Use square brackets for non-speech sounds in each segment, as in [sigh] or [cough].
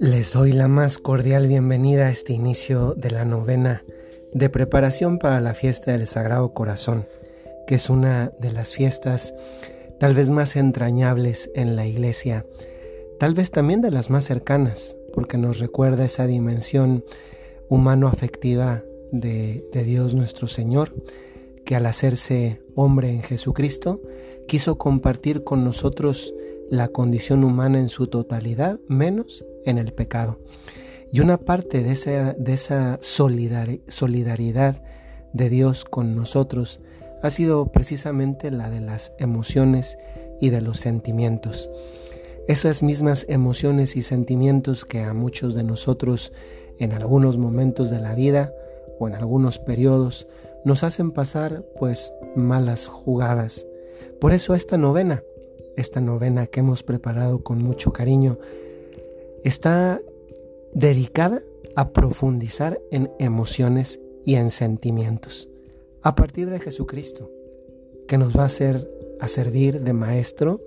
Les doy la más cordial bienvenida a este inicio de la novena de preparación para la fiesta del Sagrado Corazón, que es una de las fiestas tal vez más entrañables en la iglesia, tal vez también de las más cercanas, porque nos recuerda esa dimensión humano-afectiva de, de Dios nuestro Señor, que al hacerse hombre en Jesucristo, quiso compartir con nosotros la condición humana en su totalidad, menos en el pecado. Y una parte de esa, de esa solidaridad de Dios con nosotros ha sido precisamente la de las emociones y de los sentimientos. Esas mismas emociones y sentimientos que a muchos de nosotros en algunos momentos de la vida o en algunos periodos nos hacen pasar pues malas jugadas. Por eso esta novena, esta novena que hemos preparado con mucho cariño, está dedicada a profundizar en emociones y en sentimientos a partir de Jesucristo, que nos va a hacer a servir de maestro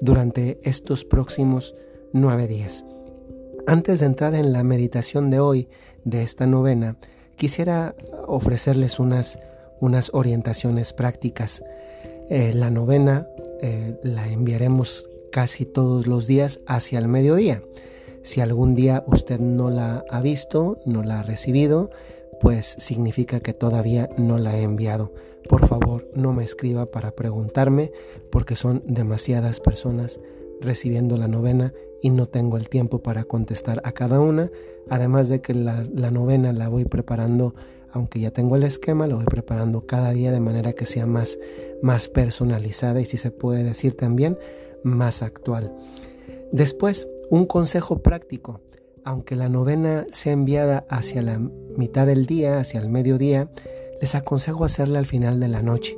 durante estos próximos nueve días. Antes de entrar en la meditación de hoy de esta novena, quisiera ofrecerles unas, unas orientaciones prácticas. Eh, la novena eh, la enviaremos casi todos los días hacia el mediodía. Si algún día usted no la ha visto, no la ha recibido, pues significa que todavía no la he enviado. Por favor, no me escriba para preguntarme porque son demasiadas personas recibiendo la novena y no tengo el tiempo para contestar a cada una. Además de que la, novena la voy preparando, aunque ya tengo el esquema, la voy preparando cada día de manera que sea más, más personalizada y si se puede decir también más actual. Después, un consejo práctico. Aunque la novena sea enviada hacia la mitad del día, hacia el mediodía, les aconsejo hacerla al final de la noche,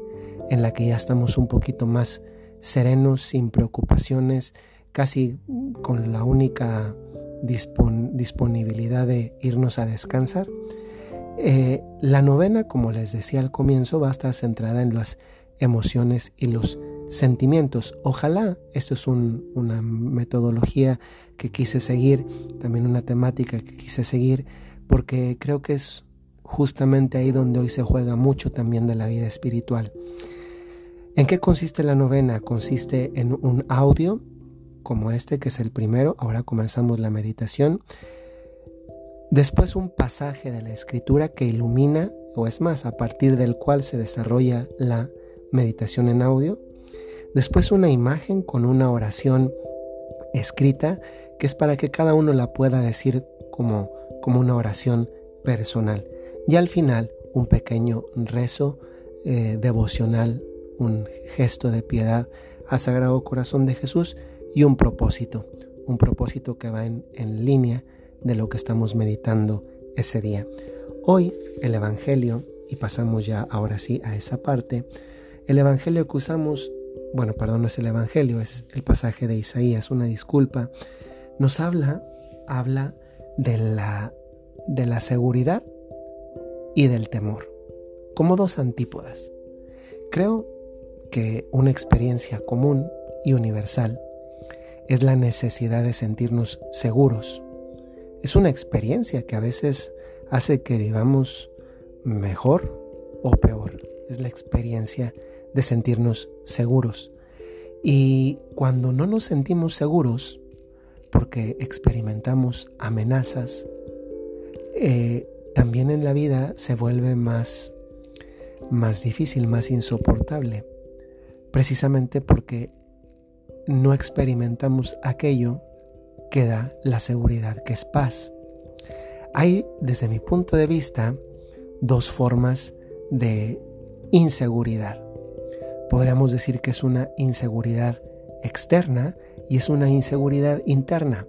en la que ya estamos un poquito más serenos, sin preocupaciones, casi con la única disponibilidad de irnos a descansar. Eh, la novena, como les decía al comienzo, va a estar centrada en las emociones y los sentimientos. Ojalá, esto es una metodología que quise seguir, también una temática que quise seguir, porque creo que es justamente ahí donde hoy se juega mucho también de la vida espiritual. ¿En qué consiste la novena? Consiste en un audio como este, que es el primero. Ahora comenzamos la meditación. Después un pasaje de la escritura que ilumina, o es más, a partir del cual se desarrolla la meditación en audio. Después una imagen con una oración escrita que es para que cada uno la pueda decir como, como una oración personal. Y al final un pequeño rezo eh, devocional, un gesto de piedad al Sagrado Corazón de Jesús y un propósito, un propósito que va en, en línea de lo que estamos meditando ese día. Hoy el Evangelio, y pasamos ya ahora sí a esa parte, el Evangelio que usamos bueno, perdón, no es el Evangelio, es el pasaje de Isaías, una disculpa, nos habla, habla de la, de la seguridad y del temor, como dos antípodas. Creo que una experiencia común y universal es la necesidad de sentirnos seguros. Es una experiencia que a veces hace que vivamos mejor o peor. Es la experiencia de sentirnos seguros. Y cuando no nos sentimos seguros, porque experimentamos amenazas, eh, también en la vida se vuelve más, más difícil, más insoportable, precisamente porque no experimentamos aquello que da la seguridad, que es paz. Hay, desde mi punto de vista, dos formas de inseguridad podríamos decir que es una inseguridad externa y es una inseguridad interna.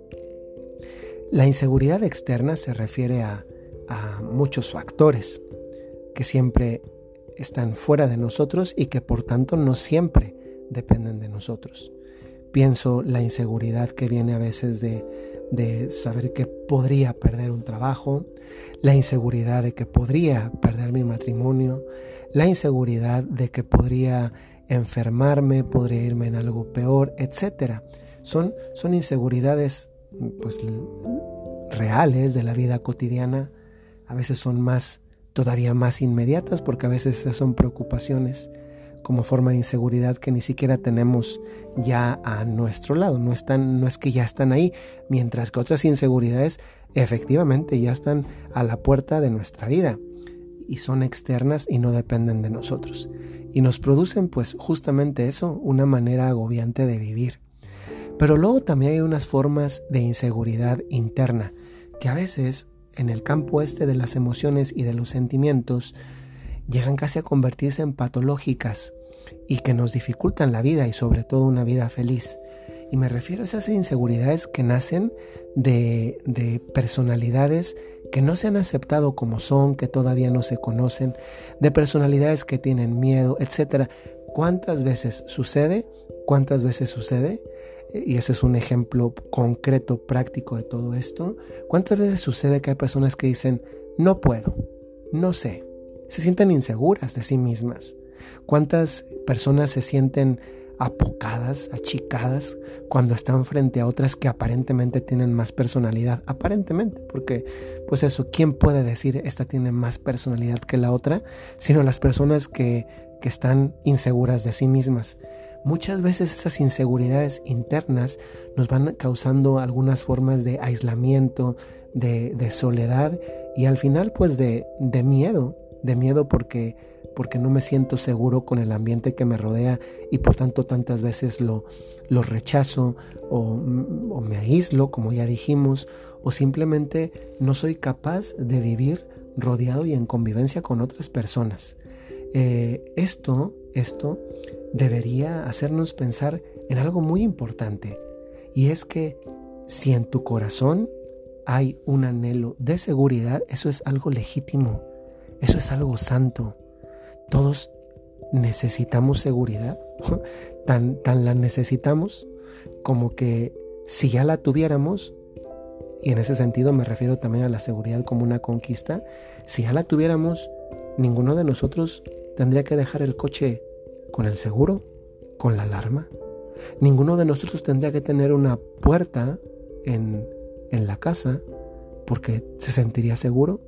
La inseguridad externa se refiere a, muchos factores que siempre están fuera de nosotros y que por tanto no siempre dependen de nosotros. Pienso la inseguridad que viene a veces de, de saber que podría perder un trabajo, la inseguridad de que podría perder mi matrimonio, la inseguridad de que podría enfermarme, podría irme en algo peor, etc. Son, son inseguridades pues, reales de la vida cotidiana, a veces son más, todavía más inmediatas porque a veces esas son preocupaciones como forma de inseguridad que ni siquiera tenemos ya a nuestro lado, no, están, no es que ya están ahí, mientras que otras inseguridades efectivamente ya están a la puerta de nuestra vida y son externas y no dependen de nosotros. Y nos producen pues justamente eso, una manera agobiante de vivir. Pero luego también hay unas formas de inseguridad interna que a veces en el campo este de las emociones y de los sentimientos llegan casi a convertirse en patológicas y que nos dificultan la vida y sobre todo una vida feliz. Y me refiero a esas inseguridades que nacen de, de, personalidades que no se han aceptado como son, que todavía no se conocen, de personalidades que tienen miedo, etc. ¿Cuántas veces sucede? ¿Cuántas veces sucede? Y ese es un ejemplo concreto, práctico de todo esto. ¿Cuántas veces sucede que hay personas que dicen, no puedo, no sé, se sienten inseguras de sí mismas? ¿Cuántas personas se sienten apocadas, achicadas, cuando están frente a otras que aparentemente tienen más personalidad? Aparentemente, porque pues eso, ¿quién puede decir esta tiene más personalidad que la otra? Sino las personas que, que están inseguras de sí mismas. Muchas veces esas inseguridades internas nos van causando algunas formas de aislamiento, de, de soledad y al final pues de, de miedo, de miedo porque porque no me siento seguro con el ambiente que me rodea y por tanto tantas veces lo, lo rechazo o, me aíslo, como ya dijimos, o simplemente no soy capaz de vivir rodeado y en convivencia con otras personas. Eh, esto, esto debería hacernos pensar en algo muy importante y es que si en tu corazón hay un anhelo de seguridad, eso es algo legítimo, eso es algo santo. Todos necesitamos seguridad, [laughs] tan, tan la necesitamos como que si ya la tuviéramos, y en ese sentido me refiero también a la seguridad como una conquista, si ya la tuviéramos, ninguno de nosotros tendría que dejar el coche con el seguro, con la alarma. Ninguno de nosotros tendría que tener una puerta en, en la casa porque se sentiría seguro.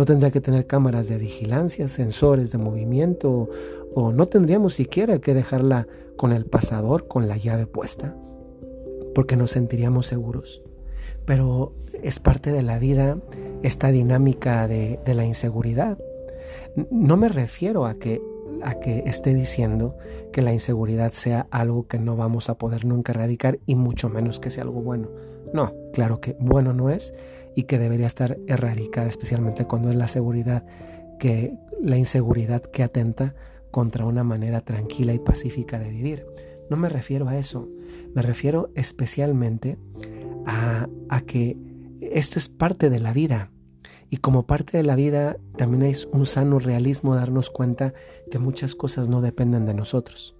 No tendría que tener cámaras de vigilancia, sensores de movimiento o no tendríamos siquiera que dejarla con el pasador, con la llave puesta, porque nos sentiríamos seguros. Pero es parte de la vida esta dinámica de, de la inseguridad. No me refiero a que a que esté diciendo que la inseguridad sea algo que no vamos a poder nunca erradicar y mucho menos que sea algo bueno. No, claro que bueno no es y que debería estar erradicada, especialmente cuando es la seguridad que la inseguridad que atenta contra una manera tranquila y pacífica de vivir. No me refiero a eso, me refiero especialmente a, a que esto es parte de la vida. Y como parte de la vida también es un sano realismo darnos cuenta que muchas cosas no dependen de nosotros,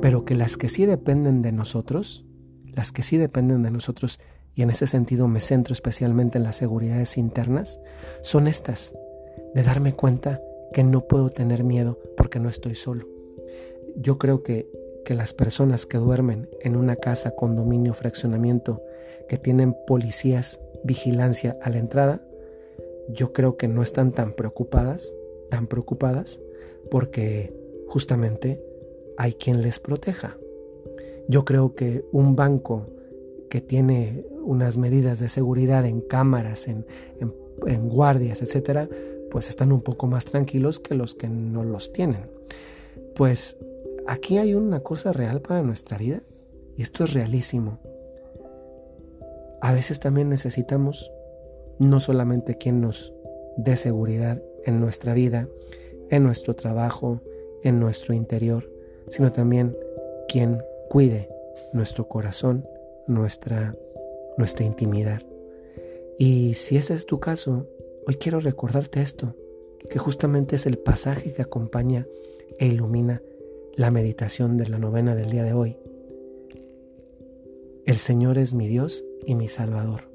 pero que las que sí dependen de nosotros, las que sí dependen de nosotros y en ese sentido me centro especialmente en las seguridades internas, son estas, de darme cuenta que no puedo tener miedo porque no estoy solo. Yo creo que, que las personas que duermen en una casa, condominio, fraccionamiento, que tienen policías, vigilancia a la entrada, yo creo que no están tan preocupadas, tan preocupadas, porque justamente hay quien les proteja. Yo creo que un banco que tiene unas medidas de seguridad en cámaras, en, guardias, etcétera, pues están un poco más tranquilos que los que no los tienen. Pues aquí hay una cosa real para nuestra vida y esto es realísimo. A veces también necesitamos no solamente quien nos dé seguridad en nuestra vida, en nuestro trabajo, en nuestro interior, sino también quien cuide nuestro corazón, nuestra, nuestra intimidad. Y si ese es tu caso, hoy quiero recordarte esto, que justamente es el pasaje que acompaña e ilumina la meditación de la novena del día de hoy. El Señor es mi Dios y mi Salvador.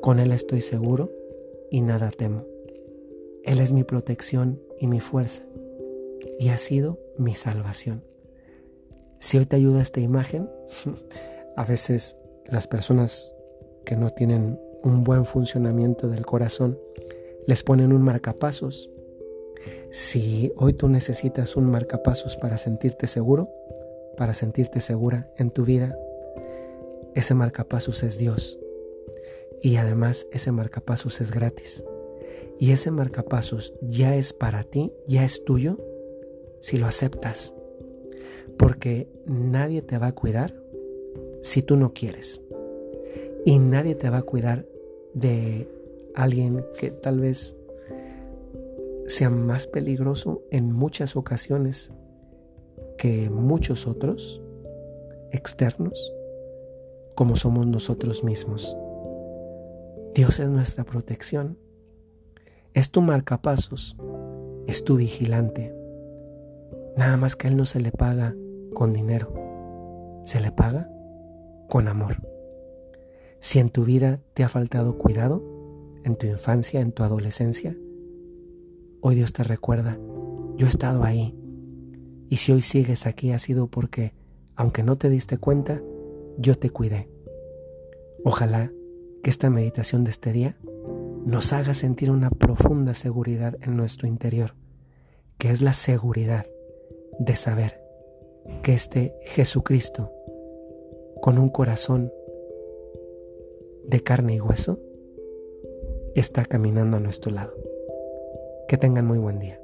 Con Él estoy seguro y nada temo. Él es mi protección y mi fuerza, y ha sido mi salvación. Si hoy te ayuda esta imagen, [laughs] a veces las personas que no tienen un buen funcionamiento del corazón les ponen un marcapasos. Si hoy tú necesitas un marcapasos para sentirte seguro, para sentirte segura en tu vida, ese marcapasos es Dios. Y además ese marcapasos es gratis. Y ese marcapasos ya es para ti, ya es tuyo, si lo aceptas. Porque nadie te va a cuidar si tú no quieres. Y nadie te va a cuidar de alguien que tal vez sea más peligroso en muchas ocasiones que muchos otros externos como somos nosotros mismos. Dios es nuestra protección, es tu marcapasos, es tu vigilante. Nada más que a Él no se le paga con dinero, se le paga con amor. Si en tu vida te ha faltado cuidado, en tu infancia, en tu adolescencia, hoy Dios te recuerda, yo he estado ahí. Y si hoy sigues aquí ha sido porque, aunque no te diste cuenta, yo te cuidé. Ojalá que esta meditación de este día nos haga sentir una profunda seguridad en nuestro interior, que es la seguridad de saber que este Jesucristo, con un corazón de carne y hueso, está caminando a nuestro lado. Que tengan muy buen día.